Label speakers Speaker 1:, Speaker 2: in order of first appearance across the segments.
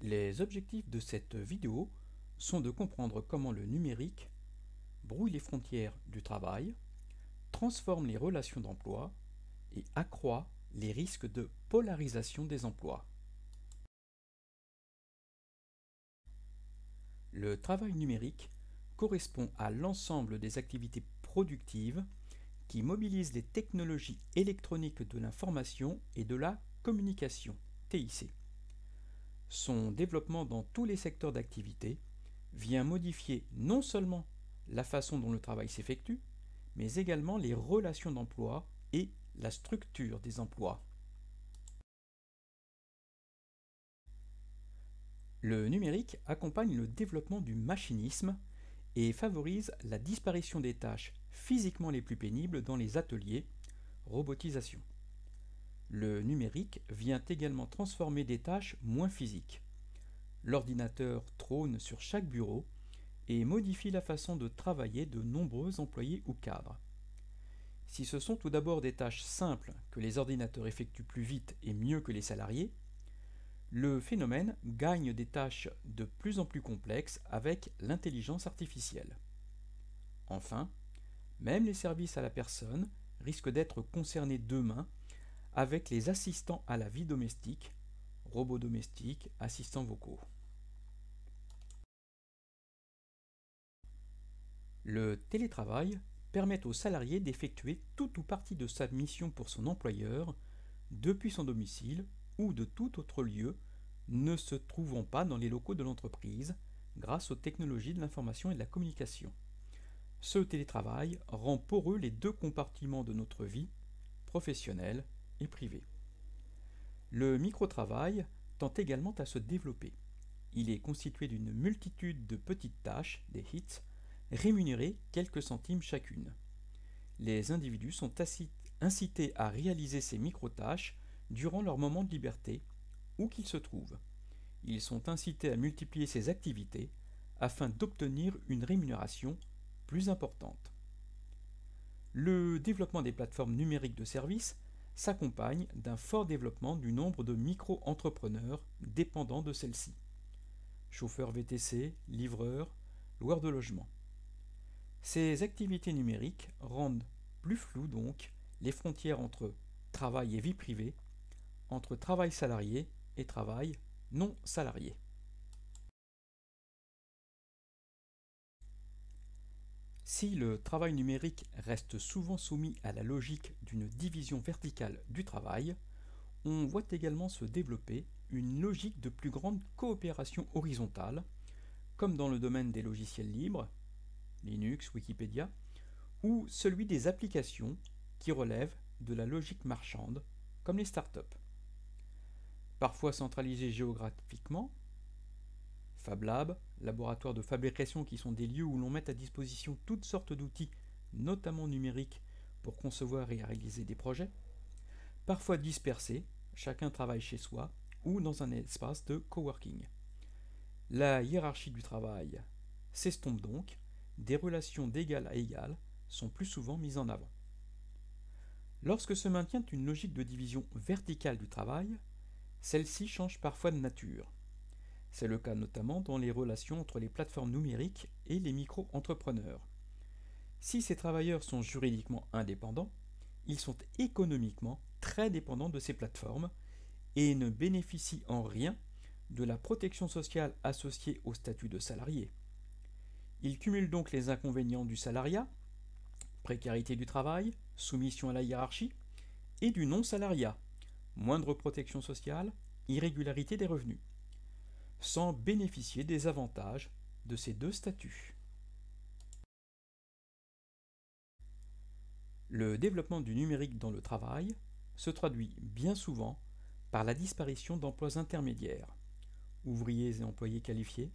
Speaker 1: Les objectifs de cette vidéo sont de comprendre comment le numérique brouille les frontières du travail, transforme les relations d'emploi et accroît les risques de polarisation des emplois. Le travail numérique correspond à l'ensemble des activités productives qui mobilisent les technologies électroniques de l'information et de la communication, TIC. Son développement dans tous les secteurs d'activité vient modifier non seulement la façon dont le travail s'effectue, mais également les relations d'emploi et la structure des emplois. Le numérique accompagne le développement du machinisme et favorise la disparition des tâches physiquement les plus pénibles dans les ateliers, robotisation. Le numérique vient également transformer des tâches moins physiques. L'ordinateur trône sur chaque bureau et modifie la façon de travailler de nombreux employés ou cadres. Si ce sont tout d'abord des tâches simples que les ordinateurs effectuent plus vite et mieux que les salariés, le phénomène gagne des tâches de plus en plus complexes avec l'intelligence artificielle. Enfin, même les services à la personne risquent d'être concernés demain avec les assistants à la vie domestique, robots domestiques, assistants vocaux. Le télétravail permet au salarié d'effectuer toute ou partie de sa mission pour son employeur depuis son domicile ou de tout autre lieu ne se trouvant pas dans les locaux de l'entreprise grâce aux technologies de l'information et de la communication. Ce télétravail rend poreux les deux compartiments de notre vie, professionnelle privé. Le micro-travail tend également à se développer. Il est constitué d'une multitude de petites tâches, des hits, rémunérées quelques centimes chacune. Les individus sont incités à réaliser ces micro-tâches durant leur moment de liberté, où qu'ils se trouvent. Ils sont incités à multiplier ces activités afin d'obtenir une rémunération plus importante. Le développement des plateformes numériques de services s'accompagne d'un fort développement du nombre de micro-entrepreneurs dépendants de celles-ci. Chauffeurs VTC, livreurs, loueurs de logement. Ces activités numériques rendent plus floues donc les frontières entre travail et vie privée, entre travail salarié et travail non salarié. Si le travail numérique reste souvent soumis à la logique d'une division verticale du travail, on voit également se développer une logique de plus grande coopération horizontale, comme dans le domaine des logiciels libres, Linux, Wikipédia, ou celui des applications qui relèvent de la logique marchande, comme les startups. Parfois centralisées géographiquement, Fab Lab, laboratoire de fabrication qui sont des lieux où l'on met à disposition toutes sortes d'outils, notamment numériques, pour concevoir et réaliser des projets. Parfois dispersés, chacun travaille chez soi ou dans un espace de coworking. La hiérarchie du travail s'estompe donc, des relations d'égal à égal sont plus souvent mises en avant. Lorsque se maintient une logique de division verticale du travail, celle-ci change parfois de nature. C'est le cas notamment dans les relations entre les plateformes numériques et les micro-entrepreneurs. Si ces travailleurs sont juridiquement indépendants, ils sont économiquement très dépendants de ces plateformes et ne bénéficient en rien de la protection sociale associée au statut de salarié. Ils cumulent donc les inconvénients du salariat, précarité du travail, soumission à la hiérarchie, et du non-salariat, moindre protection sociale, irrégularité des revenus sans bénéficier des avantages de ces deux statuts. Le développement du numérique dans le travail se traduit bien souvent par la disparition d'emplois intermédiaires, ouvriers et employés qualifiés,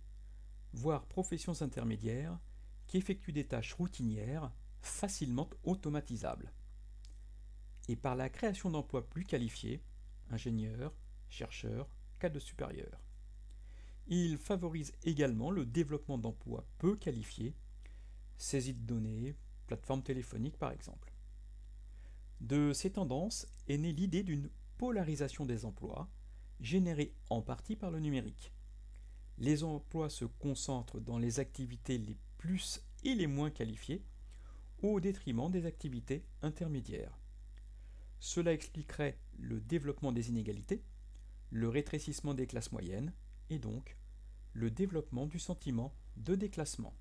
Speaker 1: voire professions intermédiaires qui effectuent des tâches routinières facilement automatisables, et par la création d'emplois plus qualifiés, ingénieurs, chercheurs, cadres supérieurs. Il favorise également le développement d'emplois peu qualifiés, saisie de données, plateformes téléphoniques par exemple. De ces tendances est née l'idée d'une polarisation des emplois, générée en partie par le numérique. les emplois se concentrent dans les activités les plus et les moins qualifiées, au détriment des activités intermédiaires. Cela expliquerait le développement des inégalités, le rétrécissement des classes moyennes et donc le développement du sentiment de déclassement.